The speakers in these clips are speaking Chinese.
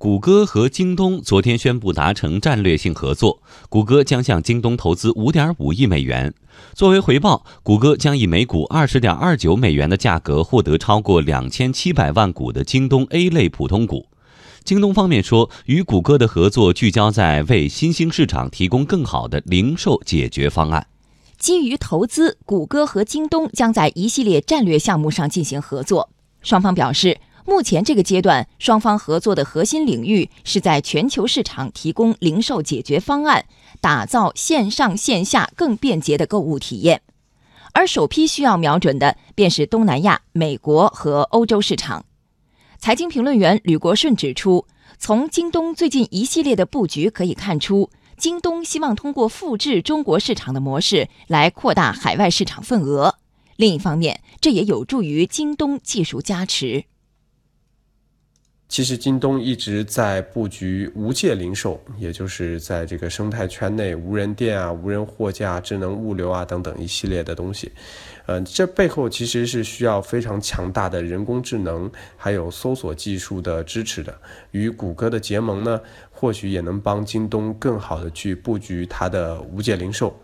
谷歌和京东昨天宣布达成战略性合作，谷歌将向京东投资五点五亿美元。作为回报，谷歌将以每股二十点二九美元的价格获得超过两千七百万股的京东 A 类普通股。京东方面说，与谷歌的合作聚焦在为新兴市场提供更好的零售解决方案。基于投资，谷歌和京东将在一系列战略项目上进行合作。双方表示。目前这个阶段，双方合作的核心领域是在全球市场提供零售解决方案，打造线上线下更便捷的购物体验。而首批需要瞄准的便是东南亚、美国和欧洲市场。财经评论员吕国顺指出，从京东最近一系列的布局可以看出，京东希望通过复制中国市场的模式来扩大海外市场份额。另一方面，这也有助于京东技术加持。其实京东一直在布局无界零售，也就是在这个生态圈内，无人店啊、无人货架、智能物流啊等等一系列的东西。嗯，这背后其实是需要非常强大的人工智能还有搜索技术的支持的。与谷歌的结盟呢，或许也能帮京东更好的去布局它的无界零售。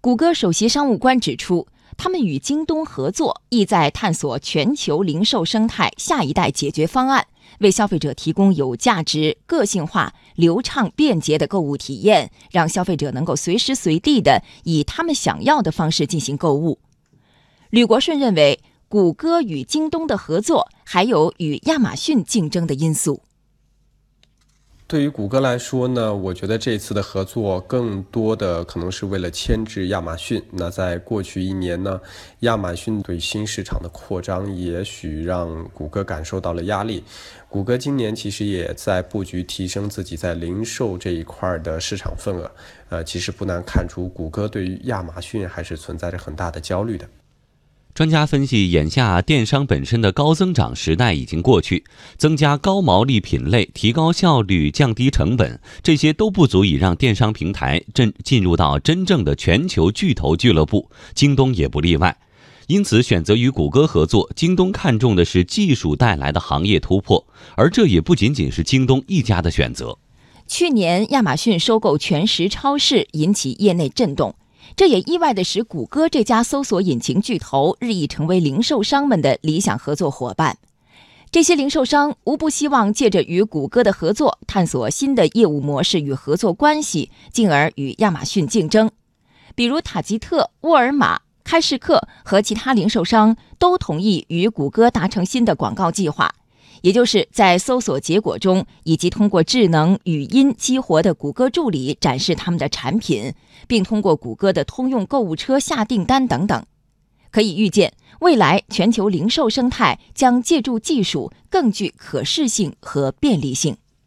谷歌首席商务官指出。他们与京东合作，意在探索全球零售生态下一代解决方案，为消费者提供有价值、个性化、流畅、便捷的购物体验，让消费者能够随时随地的以他们想要的方式进行购物。吕国顺认为，谷歌与京东的合作还有与亚马逊竞争的因素。对于谷歌来说呢，我觉得这次的合作更多的可能是为了牵制亚马逊。那在过去一年呢，亚马逊对新市场的扩张，也许让谷歌感受到了压力。谷歌今年其实也在布局提升自己在零售这一块的市场份额。呃，其实不难看出，谷歌对于亚马逊还是存在着很大的焦虑的。专家分析，眼下电商本身的高增长时代已经过去，增加高毛利品类、提高效率、降低成本，这些都不足以让电商平台真进入到真正的全球巨头俱乐部。京东也不例外，因此选择与谷歌合作，京东看重的是技术带来的行业突破，而这也不仅仅是京东一家的选择。去年，亚马逊收购全食超市，引起业内震动。这也意外地使谷歌这家搜索引擎巨头日益成为零售商们的理想合作伙伴。这些零售商无不希望借着与谷歌的合作，探索新的业务模式与合作关系，进而与亚马逊竞争。比如塔吉特、沃尔玛、开市客和其他零售商都同意与谷歌达成新的广告计划。也就是在搜索结果中，以及通过智能语音激活的谷歌助理展示他们的产品，并通过谷歌的通用购物车下订单等等。可以预见，未来全球零售生态将借助技术更具可视性和便利性。